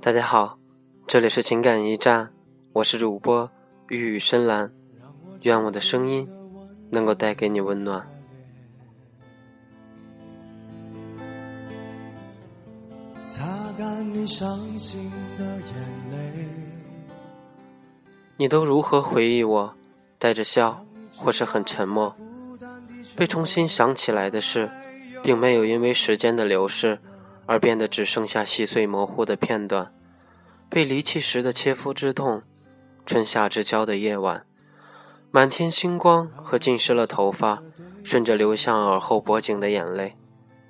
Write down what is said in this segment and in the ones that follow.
大家好，这里是情感驿站，我是主播玉宇深蓝，愿我的声音能够带给你温暖。擦干你伤心的眼泪。你都如何回忆我？带着笑，或是很沉默。被重新想起来的事，并没有因为时间的流逝。而变得只剩下细碎模糊的片段，被离弃时的切肤之痛，春夏之交的夜晚，满天星光和浸湿了头发，顺着流向耳后脖颈的眼泪，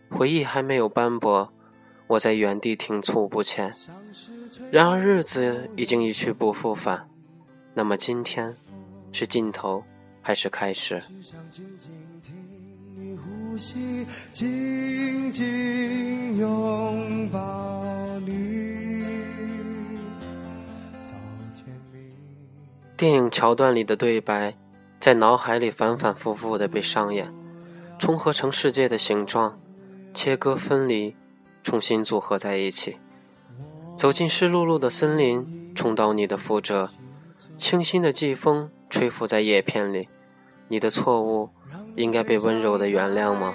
回忆还没有斑驳，我在原地停促不前。然而日子已经一去不复返，那么今天，是尽头还是开始？紧紧拥抱你。电影桥段里的对白，在脑海里反反复复的被上演，重合成世界的形状，切割分离，重新组合在一起。走进湿漉漉的森林，重蹈你的覆辙，清新的季风吹拂在叶片里，你的错误。应该被温柔的原谅吗？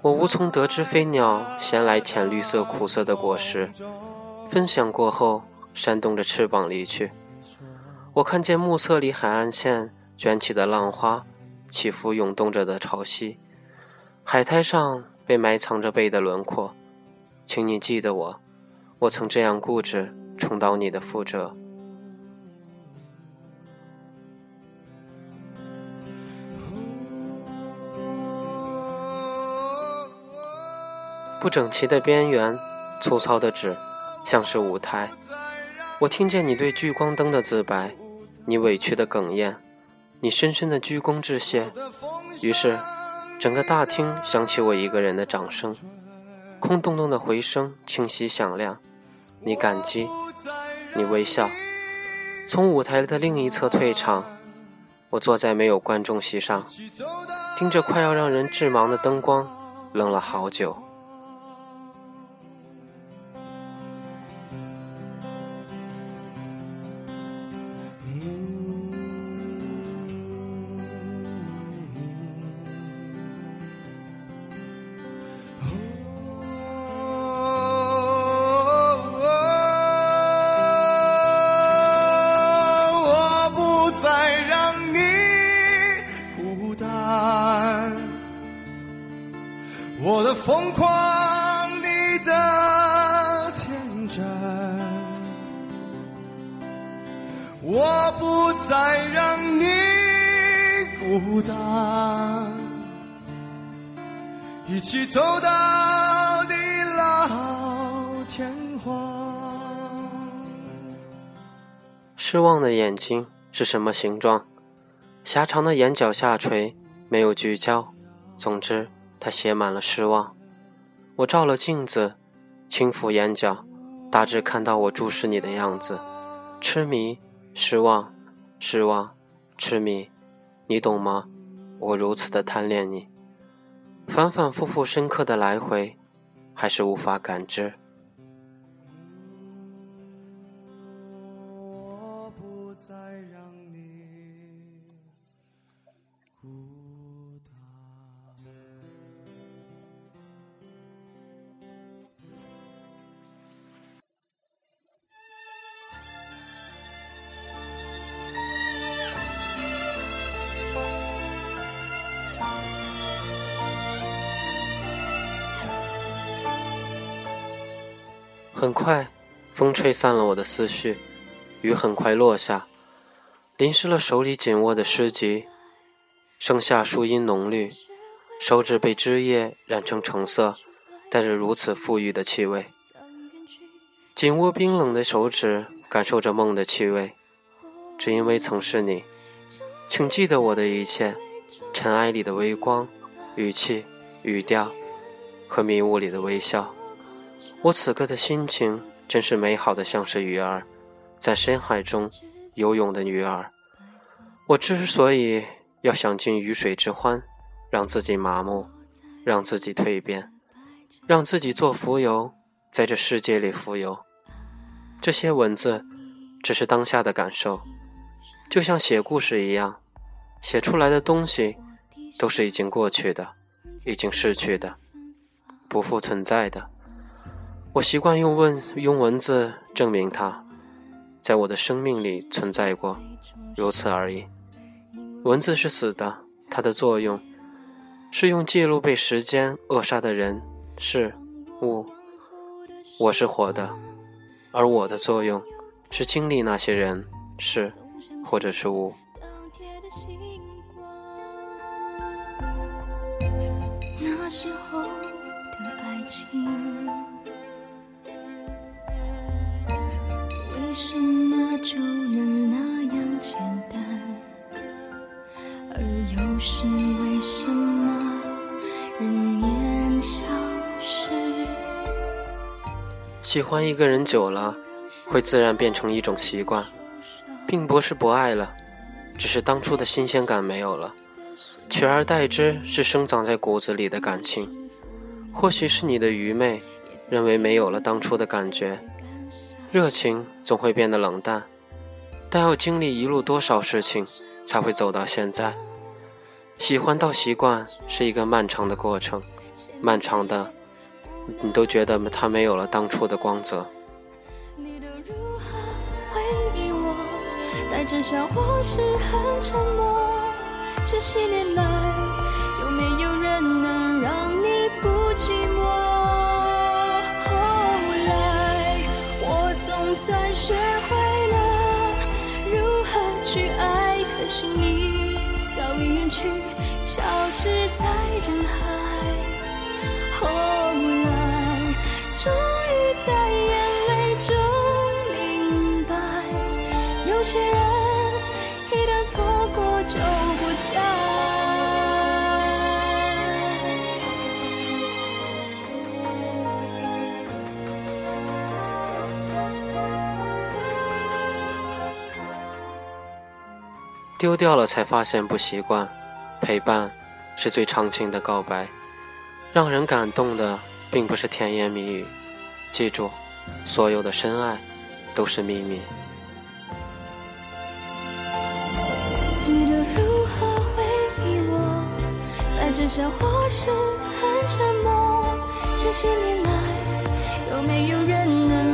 我无从得知飞鸟衔来浅绿色苦涩的果实，分享过后扇动着翅膀离去。我看见暮色里海岸线卷起的浪花，起伏涌动着的潮汐，海滩上被埋藏着背的轮廓。请你记得我，我曾这样固执，重蹈你的覆辙。不整齐的边缘，粗糙的纸，像是舞台。我听见你对聚光灯的自白，你委屈的哽咽，你深深的鞠躬致谢。于是，整个大厅响起我一个人的掌声，空洞洞的回声清晰响亮。你感激，你微笑。从舞台的另一侧退场，我坐在没有观众席上，盯着快要让人致盲的灯光，愣了好久。疯狂，你的天真，我不再让你孤单，一起走到地老天荒。失望的眼睛是什么形状？狭长的眼角下垂，没有聚焦。总之。它写满了失望。我照了镜子，轻抚眼角，大致看到我注视你的样子。痴迷，失望，失望，痴迷，你懂吗？我如此的贪恋你，反反复复，深刻的来回，还是无法感知。我不再让你孤很快，风吹散了我的思绪，雨很快落下，淋湿了手里紧握的诗集，盛夏树荫浓绿，手指被枝叶染成橙色，带着如此馥郁的气味。紧握冰冷的手指，感受着梦的气味，只因为曾是你。请记得我的一切，尘埃里的微光，语气、语调，和迷雾里的微笑。我此刻的心情真是美好的，像是鱼儿在深海中游泳的鱼儿。我之所以要想尽鱼水之欢，让自己麻木，让自己蜕变，让自己做浮游，在这世界里浮游。这些文字只是当下的感受，就像写故事一样，写出来的东西都是已经过去的，已经逝去的，不复存在的。我习惯用文用文字证明它，在我的生命里存在过，如此而已。文字是死的，它的作用是用记录被时间扼杀的人、事、物。我是活的，而我的作用是经历那些人、事，或者是物。那时候的爱情。什么就能那样简单？而又是为什么人年消失？喜欢一个人久了，会自然变成一种习惯，并不是不爱了，只是当初的新鲜感没有了，取而代之是生长在骨子里的感情。或许是你的愚昧，认为没有了当初的感觉。热情总会变得冷淡，但要经历一路多少事情，才会走到现在。喜欢到习惯是一个漫长的过程，漫长的，你都觉得它没有了当初的光泽。带着笑或是很沉默这些年来，有没有人能让你不寂寞？就算学会了如何去爱，可是你早已远去，消失在人海。后来，终于在眼泪中明白，有些人丢掉了才发现不习惯，陪伴是最长情的告白。让人感动的并不是甜言蜜语，记住，所有的深爱都是秘密。你的如何回忆我？带着笑或是很沉默？这些年来，有没有人能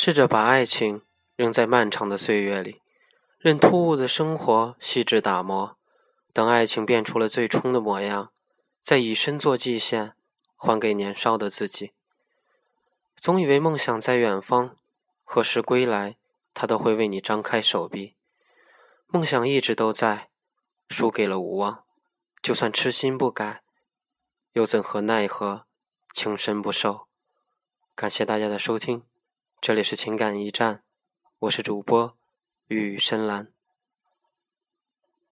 试着把爱情扔在漫长的岁月里，任突兀的生活细致打磨，等爱情变出了最初的模样，再以身作祭献，还给年少的自己。总以为梦想在远方，何时归来，他都会为你张开手臂。梦想一直都在，输给了无望。就算痴心不改，又怎何奈何情深不寿？感谢大家的收听。这里是情感驿站，我是主播雨深蓝。